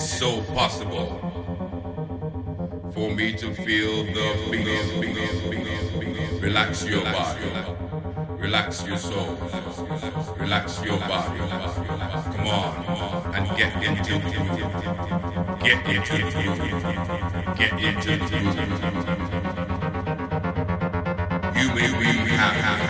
So possible for me to feel the beat? Relax your body, relax your soul, relax your body. Come on and get into it. Get into it. Get into it. You may be happy